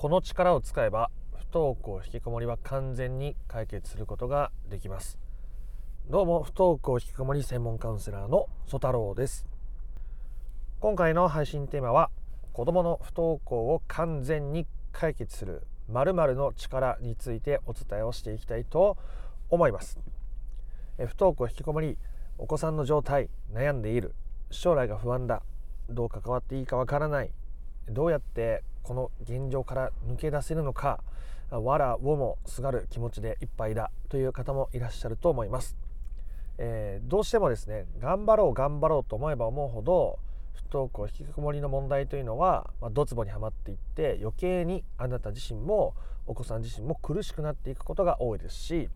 この力を使えば不登校引きこもりは完全に解決することができます。どうも不登校引きこもり専門カウンセラーの曽太郎です。今回の配信テーマは子どもの不登校を完全に解決する〇〇の力についてお伝えをしていきたいと思います。不登校引きこもりお子さんの状態悩んでいる将来が不安だどう関わっていいかわからないどうやってこの現状から抜け出せるのかわらをもすがる気持ちでいっぱいだという方もいらっしゃると思います、えー、どうしてもですね頑張ろう頑張ろうと思えば思うほど不登校引きこもりの問題というのは、まあ、ドツボにはまっていって余計にあなた自身もお子さん自身も苦しくなっていくことが多いですし、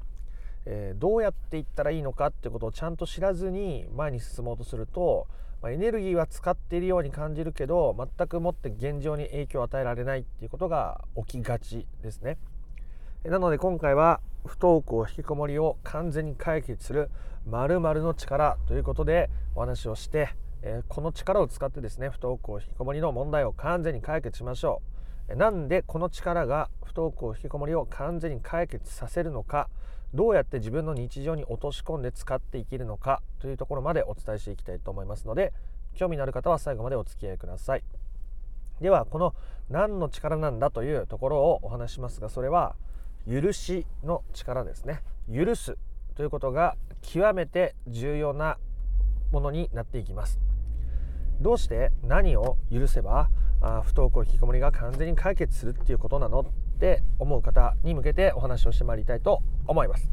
えー、どうやっていったらいいのかっていうことをちゃんと知らずに前に進もうとするとまあ、エネルギーは使っているように感じるけど全くもって現状に影響を与えられないっていうことが起きがちですね。なので今回は不登校引きこもりを完全に解決する〇〇の力ということでお話をして、えー、この力を使ってですね不登校引きこもりの問題を完全に解決しましょう。なんでこの力が不登校引きこもりを完全に解決させるのかどうやって自分の日常に落とし込んで使っていけるのかというところまでお伝えしていきたいと思いますので興味のある方は最後までお付き合いください。ではこの何の力なんだというところをお話しますがそれは許しの力ですね。許すということが極めて重要なものになっていきます。どうして何を許せばあ不登校引きこもりが完全に解決するっていうことなのって思う方に向けてお話をしてまいりたいと思います。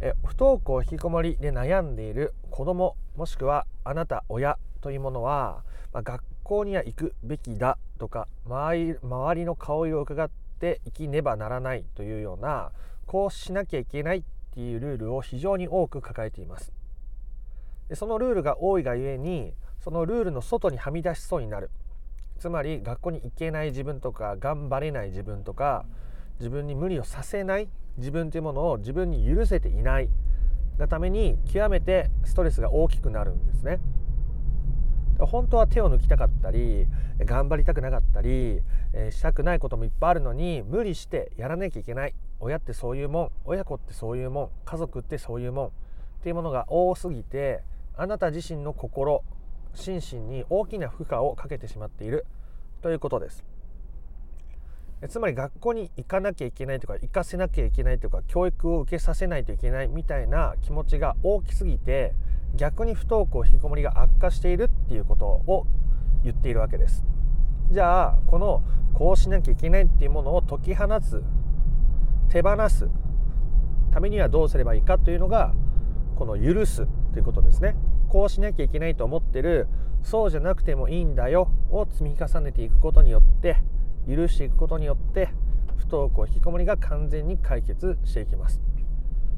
え不登校引きこもりで悩んでいる子どももしくはあなた親というものは、まあ、学校には行くべきだとか周り周りの顔色を伺って生きねばならないというようなこうしなきゃいけないっていうルールを非常に多く抱えています。でそのルールが多いがゆえにそのルールの外にはみ出しそうになる。つまり学校に行けない自分とか頑張れない自分とか自分に無理をさせない自分というものを自分に許せていないがために極めてストレスが大きくなるんですね。本当は手を抜きたかったり頑張りたくなかったり、えー、したくないこともいっぱいあるのに無理してやらなきゃいけない親ってそういうもん親子ってそういうもん家族ってそういうもんっていうものが多すぎてあなた自身の心心身に大きな負荷をかけてしまっている。ということです。つまり学校に行かなきゃいけないとか行かせなきゃいけないとか教育を受けさせないといけないみたいな気持ちが大きすぎて逆に不登校引きこもりが悪化しているっていうことを言っているわけです。じゃあこのこうしなきゃいけないっていうものを解き放つ手放すためにはどうすればいいかというのがこの許すということですね。こうしなきゃいけないと思ってる。そうじゃなくてもいいんだよ。を積み重ねていくことによって許していくことによって不登校引きこもりが完全に解決していきます、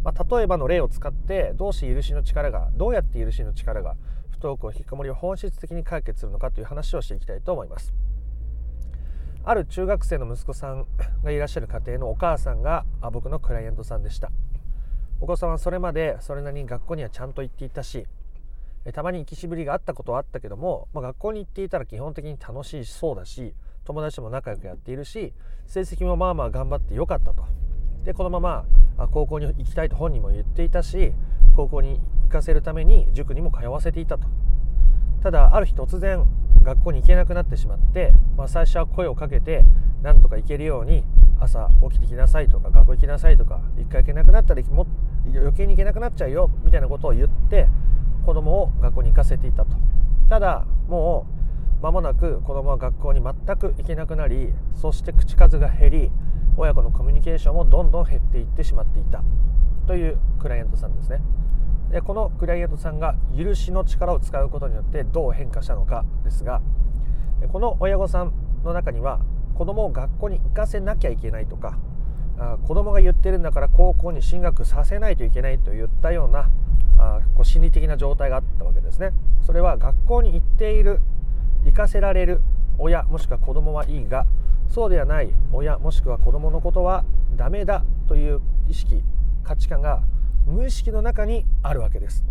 まあ、例えばの例を使ってどうして許しの力がどうやって許しの力が不登校引きこもりを本質的に解決するのかという話をしていきたいと思います。ある中学生の息子さんがいらっしゃる家庭のお母さんが僕のクライアントさんでした。お子さんはそれまでそれなりに学校にはちゃんと行っていたしたまに行きしぶりがあったことはあったけども、まあ、学校に行っていたら基本的に楽しいそうだし友達とも仲良くやっているし成績もまあまあ頑張ってよかったと。でこのまま高校に行きたいと本人も言っていたし高校に行かせるために塾にも通わせていたと。ただある日突然学校に行けなくなってしまって、まあ、最初は声をかけてなんとか行けるように朝起きてきなさいとか学校行きなさいとか一回行けなくなったらも余計に行けなくなっちゃうよみたいなことを言って子供を学校に行かせていたと。ただもう間もなく子供は学校に全く行けなくなりそして口数が減り親子のコミュニケーションもどんどん減っていってしまっていた。というクライアントさんですね。でこのクライアントさんが許しの力を使うことによってどう変化したのかですがこの親御さんの中には子供を学校に行かせなきゃいけないとかあ子供が言ってるんだから高校に進学させないといけないといったようなあこう心理的な状態があったわけですね。それは学校に行っている行かせられる親もしくは子供はいいがそうではない親もしくは子供のことはダメだという意識価値観が無意識の中にあるわけです。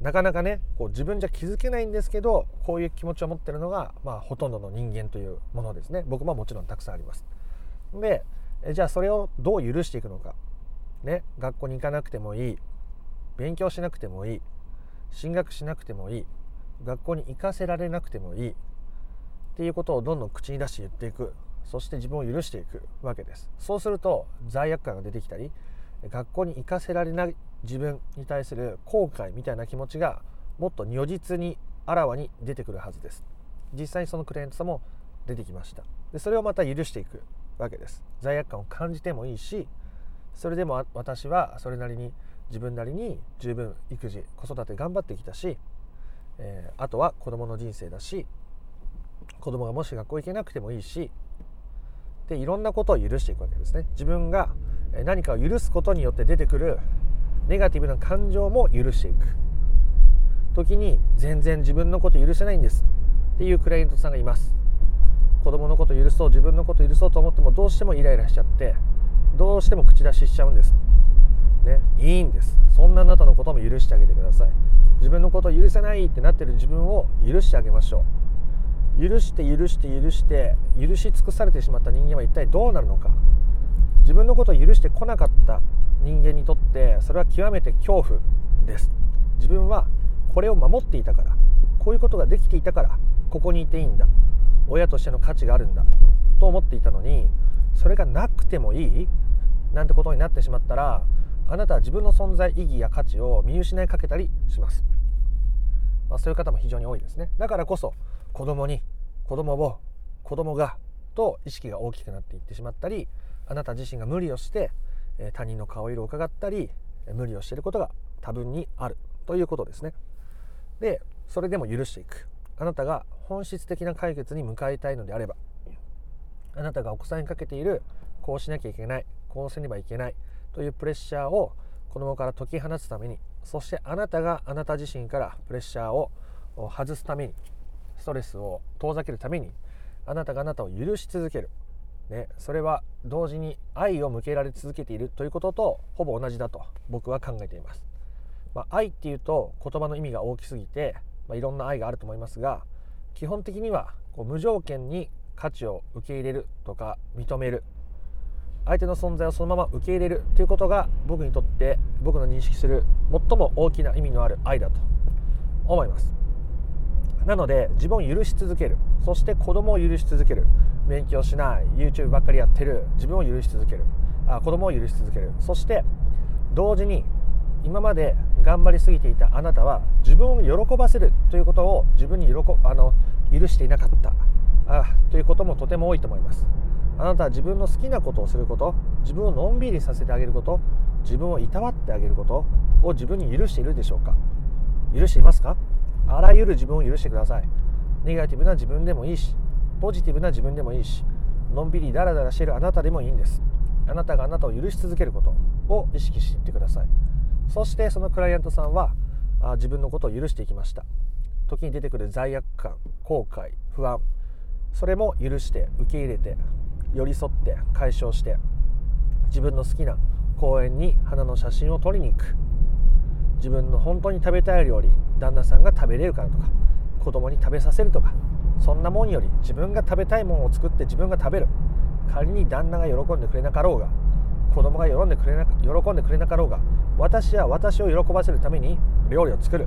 なかなかねこう自分じゃ気づけないんですけどこういう気持ちを持ってるのが、まあ、ほとんどの人間というものですね。僕ももちろんたくさんあります。でじゃあそれをどう許していくのか。ね学校に行かなくてもいい。勉強しなくてもいい。進学しなくてもいい。学校に行かせられなくてもいい。っていうことをどんどん口に出して言っていく。そして自分を許していくわけです。そうすると罪悪感が出てきたり学校に行かせられない自分に対する後悔みたいな気持ちがもっと如実にあらわに出てくるはずです。実際にそのクレイアントさんも出てきました。でそれをまた許していくわけです。罪悪感を感じてもいいしそれでも私はそれなりに自分なりに十分育児子育て頑張ってきたし、えー、あとは子供の人生だし子供がもし学校行けなくてもいいしでいろんなことを許していくわけですね。自分が何かを許すことによって出てくるネガティブな感情も許していく。時に全然自分のこと許せないんです。っていうクライアントさんがいます。子供のこと許そう自分のこと許そうと思ってもどうしてもイライラしちゃってどうしても口出ししちゃうんです。ねいいんです。そんなあなたのことも許してあげてください。自分のことを許せないってなってる自分を許してあげましょう。許して許して許して許し尽くされてしまった人間は一体どうなるのか。自分のことを許してこなかった人間にとってそれは極めて恐怖です。自分はこれを守っていたから。こういうことができていたからここにいていいんだ。親としての価値があるんだ。と思っていたのにそれがなくてもいいなんてことになってしまったらあなたは自分の存在意義や価値を見失いかけたりします、まあ、そういう方も非常に多いですね。だからこそ子供に子供を子供がと意識が大きくなっていってしまったりあなた自身が無理をして他人の顔色を伺ったり無理をしていることが多分にある。ということですね。でそれでも許していく。あなたが本質的な解決に向かいたいのであればあなたがお子さんにかけているこうしなきゃいけないこうせねばいけないというプレッシャーを子供から解き放つためにそしてあなたがあなた自身からプレッシャーを外すためにストレスを遠ざけるためにあなたがあなたを許し続ける、ね、それは同時に愛を向けられ続けているということとほぼ同じだと僕は考えています、まあ、愛っていうと言葉の意味が大きすぎて、まあ、いろんな愛があると思いますが基本的にはこう無条件に価値を受け入れるとか認める。相手の存在をそのまま受け入れるということが僕にとって僕の認識する最も大きな意味のある愛だと思います。なので自分を許し続ける。そして子供を許し続ける。勉強しない。YouTube ばっかりやってる。自分を許し続ける。あ子供を許し続ける。そして同時に今まで頑張りすぎていたあなたは自分を喜ばせるということを自分に喜あの許していなかった。あということもとても多いと思います。あなたは自分の好きなことをすること自分をのんびりさせてあげること自分をいたわってあげることを自分に許しているでしょうか？許していますか？あらゆる自分を許してください。ネガティブな自分でもいいしポジティブな自分でもいいしのんびりダラダラしているあなたでもいいんです。あなたがあなたを許し続けることを意識していってください。そしてそのクライアントさんはあ自分のことを許していきました。時に出てくる罪悪感後悔不安それも許して受け入れて寄り添って解消して自分の好きな公園に花の写真を撮りに行く。自分の本当に食べたい料理旦那さんが食べれるからとか子供に食べさせるとかそんなもんより自分が食べたいものを作って自分が食べる。仮に旦那が喜んでくれなかろうが子供が喜んでくれな喜んでくれなかろうが私は私を喜ばせるために料理を作る。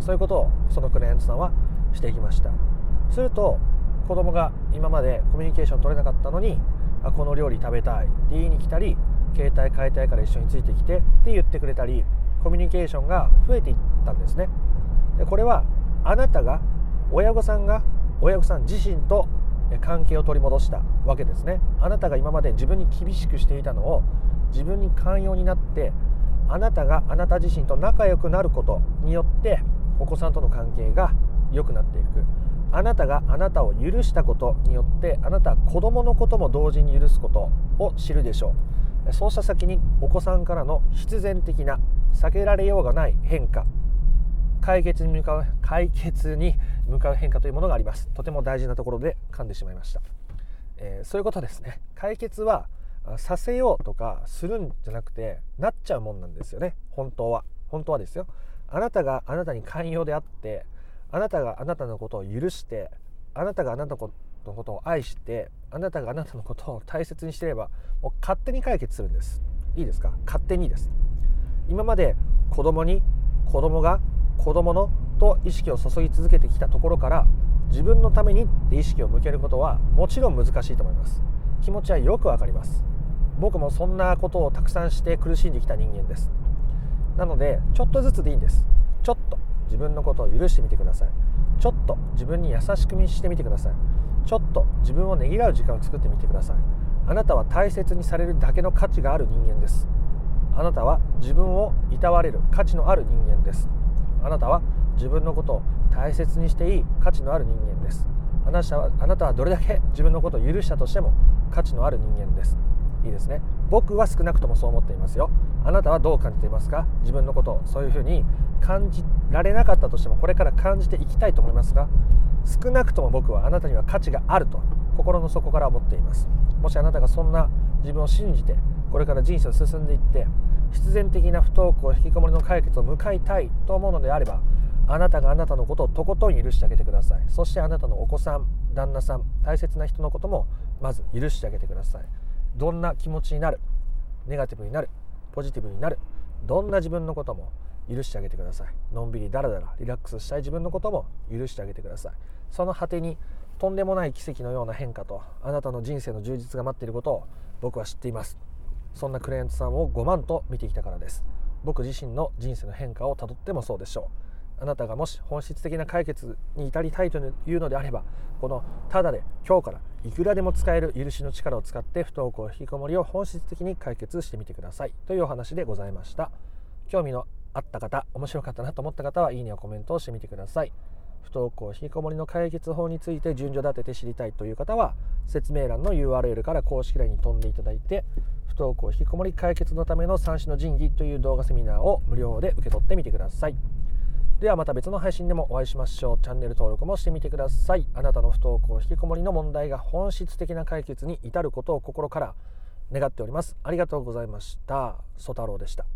そういうことをそのクライアントさんはしていきました。すると子供が今までコミュニケーション取れなかったのにあこの料理食べたいって言いに来たり携帯変えたいから一緒についてきてって言ってくれたりコミュニケーションが増えていったんですね。でこれはあなたが親御さんが親御さん自身と関係を取り戻したわけですね。あなたが今まで自分に厳しくしていたのを自分に寛容になってあなたがあなた自身と仲良くなることによってお子さんとの関係が良くなっていく。あなたがあなたを許したことによってあなたは子供のことも同時に許すことを知るでしょう。そうした先にお子さんからの必然的な避けられようがない変化。解決に向かう解決に向かう変化というものがあります。とても大事なところで噛んでしまいました、えー、そういうことですね。解決はさせようとかするんじゃなくてなっちゃうもんなんですよね。本当は。本当はですよ。あなたがあなたに寛容であってあなたがあなたのことを許してあなたがあなたのことを愛してあなたがあなたのことを大切にしていればもう勝手に解決するんです。いいですか？勝手にです。今まで子供に子供が子供のと意識を注ぎ続けてきたところから自分のためにって意識を向けることはもちろん難しいと思います。気持ちはよくわかります。僕もそんなことをたくさんして苦しんできた人間です。なのでちょっとずつでいいんです。自分のことを許してみてください。ちょっと自分に優しくしてみてください。ちょっと自分をねぎらう時間を作ってみてください。あなたは大切にされるだけの価値がある人間です。あなたは自分をいたわれる価値のある人間です。あなたは自分のことを大切にしていい価値のある人間です。あなたはあなたはどれだけ自分のことを許したとしても価値のある人間です。いいですね。僕は少なくともそう思っていますよ。あなたはどう感じていますか？自分のことをそういうふうに感じられなかったとしてもこれから感じていきたいと思いますが少なくとも僕はあなたには価値があると心の底から思っています。もしあなたがそんな自分を信じてこれから人生を進んでいって必然的な不登校引きこもりの解決を向かいたいと思うのであればあなたがあなたのことをとことん許してあげてください。そしてあなたのお子さん旦那さん大切な人のこともまず許してあげてください。どんな気持ちになる？ネガティブになる？ポジティブになる？どんな自分のことも許してあげてください。のんびりだらだらリラックスしたい自分のことも許してあげてください。その果てにとんでもない奇跡のような変化とあなたの人生の充実が待っていることを僕は知っています。そんなクライアントさんを5万と見てきたからです。僕自身の人生の変化をたどってもそうでしょう。あなたがもし本質的な解決に至りたいというのであればこのただで今日からいくらでも使える許しの力を使って不登校引きこもりを本質的に解決してみてください。というお話でございました。興味のあった方面白かったなと思った方はいいねやコメントをしてみてください。不登校引きこもりの解決法について順序立てて知りたいという方は説明欄の URL から公式 LINE に飛んでいただいて不登校引きこもり解決のための三種の神器という動画セミナーを無料で受け取ってみてください。ではまた別の配信でもお会いしましょう。チャンネル登録もしてみてください。あなたの不登校引きこもりの問題が本質的な解決に至ることを心から願っております。ありがとうございました。ソ太郎でした。